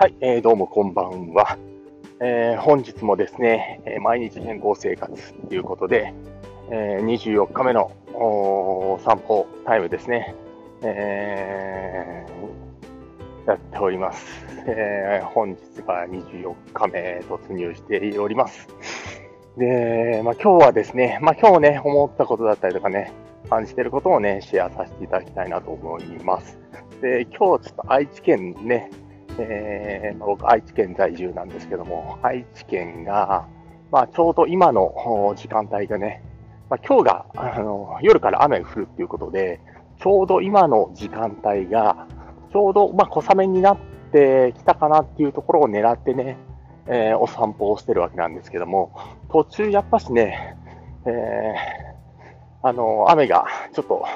はい、えー、どうもこんばんは。えー、本日もですね、え毎日健康生活ということで、えー、24日目の散歩タイムですね、えー、やっております。えー、本日が24日目突入しております。で、まあ、今日はですね、まあ、今日ね、思ったことだったりとかね、感じてることをね、シェアさせていただきたいなと思います。で、今日ちょっと愛知県ね、えー、僕、愛知県在住なんですけども、愛知県が、まあ、ちょうど今の時間帯がね、まあ、今日があの夜から雨が降るっていうことで、ちょうど今の時間帯が、ちょうど、まあ、小雨になってきたかなっていうところを狙ってね、えー、お散歩をしてるわけなんですけども、途中やっぱしね、えー、あの、雨がちょっと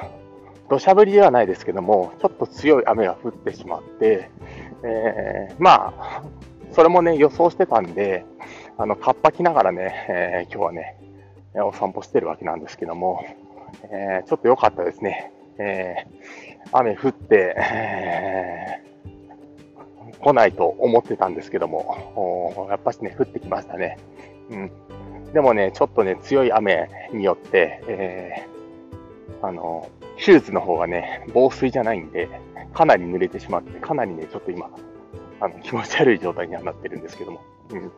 土砂降りではないですけども、ちょっと強い雨が降ってしまって、えー、まあ、それもね、予想してたんで、あの、カッパ着ながらね、えー、今日はね、お散歩してるわけなんですけども、えー、ちょっと良かったですね。えー、雨降って、えー、来ないと思ってたんですけども、やっぱしね、降ってきましたね。うん。でもね、ちょっとね、強い雨によって、えー、あの、シューズの方がね、防水じゃないんで、かなり濡れてしまって、かなりね、ちょっと今、あの気持ち悪い状態にはなってるんですけども。うん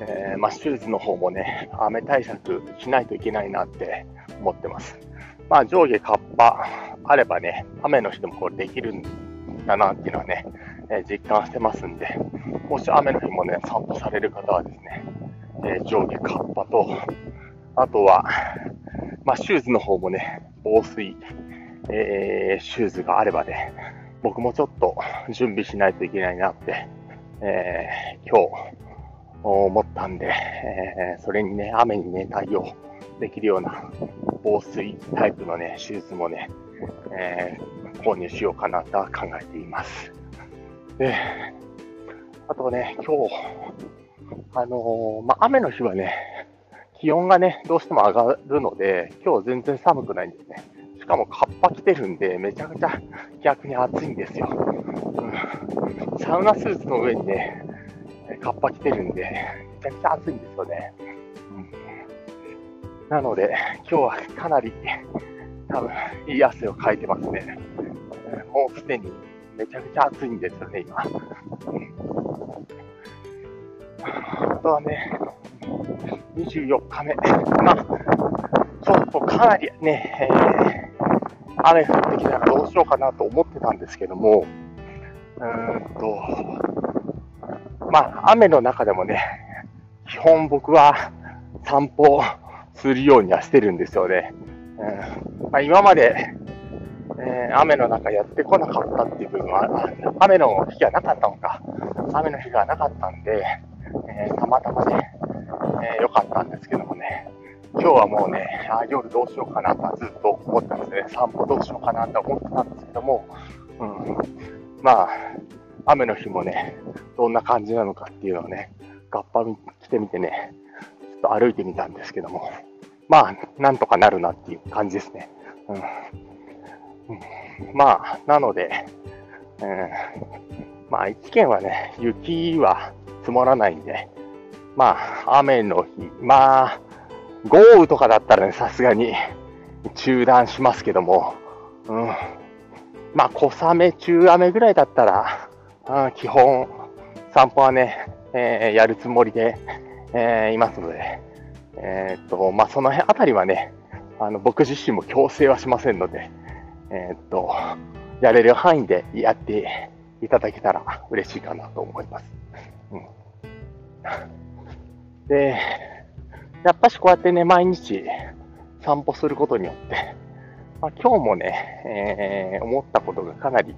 えー、まあ、シューズの方もね、雨対策しないといけないなって思ってます。まあ、上下カッパあればね、雨の日でもこれできるんだなっていうのはね、えー、実感してますんで、もし雨の日もね、散歩される方はですね、えー、上下カッパと、あとは、まあ、シューズの方もね、防水、えー、シューズがあればね、僕もちょっと準備しないといけないなって、えー、今日思ったんで、えー、それにね、雨にね、対応できるような防水タイプのね、シューズもね、えー、購入しようかなとは考えています。で、あとね、今日、あのー、まあ、雨の日はね、気温がね、どうしても上がるので、今日全然寒くないんですね。しかもカッパ着てるんで、めちゃくちゃ逆に暑いんですよ。サウナスーツの上にね、カッパ着てるんで、めちゃくちゃ暑いんですよね。うん、なので、今日はかなり、多分、いい汗をかいてますね。もうすでにめちゃくちゃ暑いんですよね、今。あとはね、24日目。まあ、ちょっとかなりね、えー、雨降ってきたらどうしようかなと思ってたんですけども、うんと、まあ、雨の中でもね、基本僕は散歩するようにはしてるんですよね。うんまあ、今まで、えー、雨の中やってこなかったっていう部分は、雨の日がなかったのか、雨の日がなかったんで、えー、たまたまね、良かったんですけどもね、今日はもうね、あ夜どうしようかなとずっと思ってますね。散歩どうしようかなと思ってたんですけども、うん、まあ、雨の日もね、どんな感じなのかっていうのをね、ガッパ来てみてね、ちょっと歩いてみたんですけども、まあ、なんとかなるなっていう感じですね。うん、うん、まあ、なので、うん、まあ、愛知県はね、雪は積もらないんで、まあ、雨の日、まあ、豪雨とかだったらね、さすがに中断しますけども、うん。まあ、小雨、中雨ぐらいだったら、うん、基本、散歩はね、えー、やるつもりで、えー、いますので、えー、っと、まあ、その辺あたりはね、あの、僕自身も強制はしませんので、えっと、やれる範囲でやっていただけたら嬉しいかなと思います。うんで、やっぱしこうやってね、毎日散歩することによって、まあ、今日もね、えー、思ったことがかなり、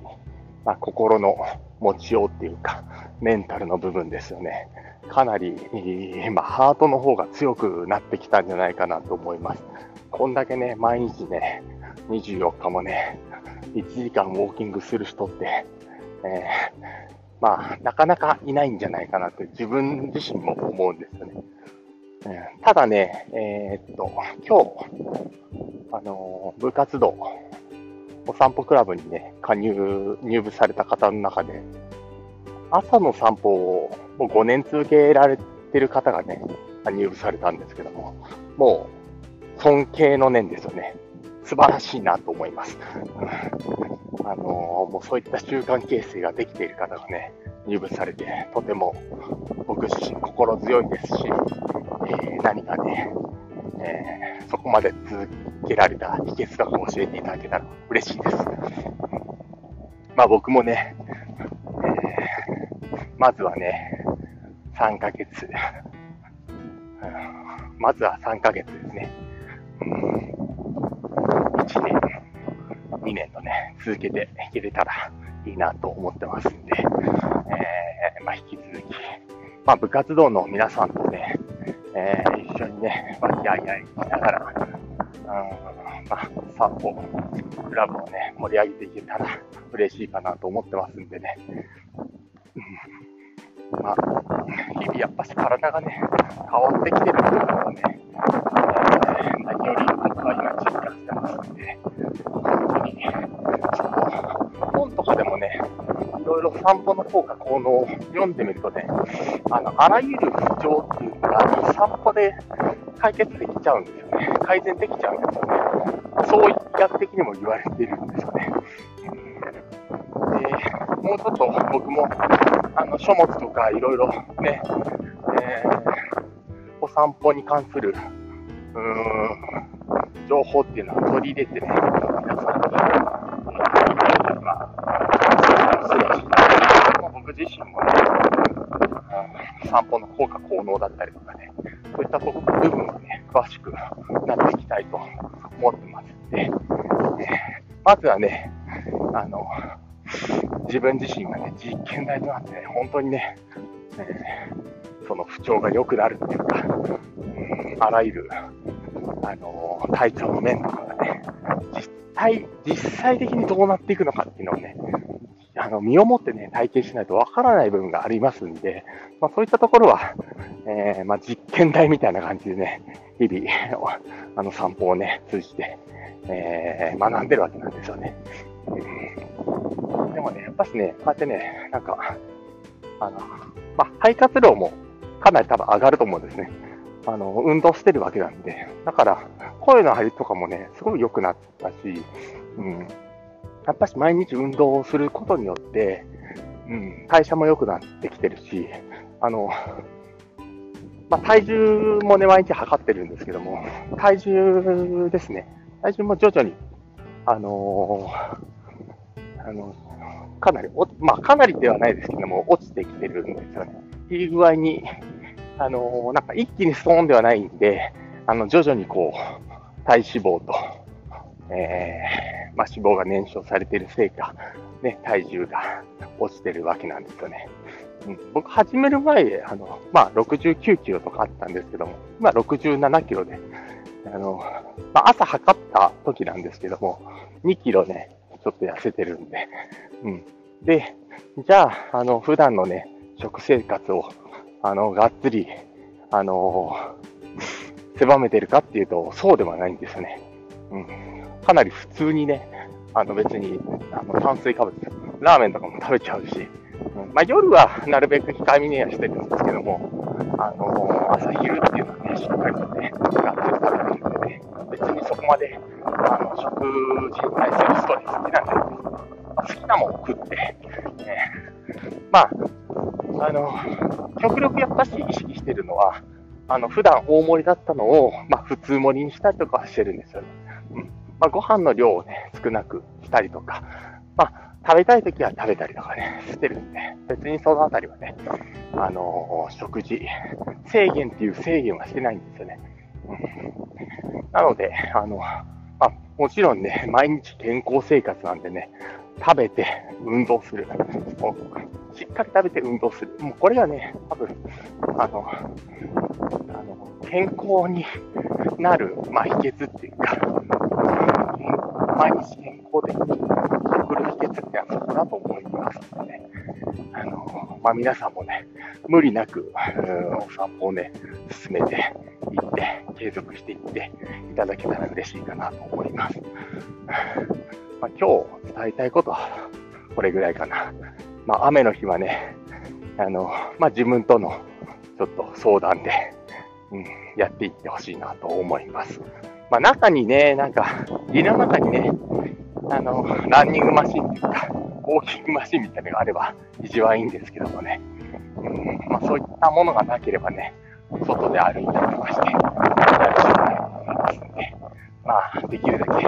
まあ、心の持ちようっていうか、メンタルの部分ですよね。かなり、まあ、ハートの方が強くなってきたんじゃないかなと思います。こんだけね、毎日ね、24日もね、1時間ウォーキングする人って、えー、まあ、なかなかいないんじゃないかなって自分自身も思うんですよね。うん、ただね、えー、っと、今日、あの部活動、お散歩クラブにね、加入、入部された方の中で、朝の散歩をもう5年続けられてる方がね、入部されたんですけども、もう尊敬の念ですよね。素晴らしいなと思います。あのー、もうそういった習慣形成ができている方がね、入部されて、とても僕自身心強いですし、えー、何かね、えー、そこまで続けられた秘訣と教えていただけたら嬉しいです。まあ僕もね、えー、まずはね、3ヶ月、まずは3ヶ月ですね。ね、続けていけれたらいいなと思ってますんで、えー、まあ、引き続き、まあ、部活動の皆さんとね、えー、一緒にね、和気あいあいしながら、うんまあ、散歩、クラブをね、盛り上げていけたら嬉しいかなと思ってますんでね。うん、まあ、日々やっぱし体がね、変わってきてるっていうのはね、何より僕は今実感してますんで、散歩の効果、効能を読んでみるとね、あの、あらゆる不調っていうのが散歩で解決できちゃうんですよね。改善できちゃうんですよね。そう医学的にも言われてるんですよね。で、もうちょっと僕も、あの、書物とかいろいろね、えー、お散歩に関する、うーん、情報っていうのは取り入れてね、皆さんに、えー、まあ、僕自身もね、散歩の効果効能だったりとかね、そういった部分はね、詳しくなっていきたいと思ってますんで、まずはね、あの、自分自身がね、実験台となって、ね、本当にね、えー、その不調が良くなるっていうか、うん、あらゆる、あのー、体調の面とかがね、実際、実際的にどうなっていくのかっていうのをね、あの、身をもってね、体験しないとわからない部分がありますんで、まあ、そういったところは、えー、まあ、実験台みたいな感じでね、日々、あの、散歩をね、通じて、えー、学んでるわけなんですよね。でもね、やっぱしね、こうやってね、なんか、あの、まあ、肺活量もかなり多分上がると思うんですね。あの、運動してるわけなんで。だから、声の張りとかもね、すごい良くなったし、うん。やっぱし毎日運動をすることによって、うん、代謝も良くなってきてるし、あの、まあ、体重もね、毎日測ってるんですけども、体重ですね。体重も徐々に、あのー、あの、かなり、まあ、かなりではないですけども、落ちてきてるんですよね。いい具合に、あのー、なんか一気にストーンではないんで、あの、徐々にこう、体脂肪と、えー、まあ、脂肪が燃焼されているせいか、ね、体重が落ちてるわけなんですよね。うん、僕、始める前、あの、まあ、69キロとかあったんですけども、今67キロで、あの、まあ、朝測った時なんですけども、2キロね、ちょっと痩せてるんで、うん。で、じゃあ、あの、普段のね、食生活を、あの、がっつり、あの、狭めてるかっていうと、そうではないんですよね。うん。かなり普通にね、あの別に、あの炭水化物、ラーメンとかも食べちゃうし、うん、まあ、夜はなるべく控えめにはしてるんですけども、あの朝昼っていうのはね、しっかりとね、がっつり食べてるんでね、別にそこまで、あの、食事に対するストレスってなんないで。まあ、好きなもん食って、ね、まあ、あの、極力やっぱし意識してるのは、あの、普段大盛りだったのを、まあ、普通盛りにしたりとかしてるんですよね。まあ、ご飯の量をね、少なくしたりとか、まあ、食べたい時は食べたりとかね、してるんで、別にそのあたりはね、あのー、食事、制限っていう制限はしてないんですよね。うん、なので、あの、まあ、もちろんね、毎日健康生活なんでね、食べて運動する。しっかり食べて運動する。もうこれがね、多分、あの、あの健康になる、まあ、秘訣っていうか、毎日健康で送る秘訣ってのはそこだと思いますので、ね、あの、まあ、皆さんもね、無理なく、お散歩をね、進めていって、継続していっていただけたら嬉しいかなと思います。まあ、今日伝えたいことは、これぐらいかな。まあ、雨の日はね、あの、まあ、自分とのちょっと相談で、うん、やっていってほしいなと思います。まあ、中にね、なんか、家の中にね、あの、ランニングマシンっていうか、ウォーキングマシンみたいなのがあれば一番いいんですけどもね、うんまあ、そういったものがなければね、外で歩いたりとかして、やるしかないと思いますんで、まあ、できるだけ、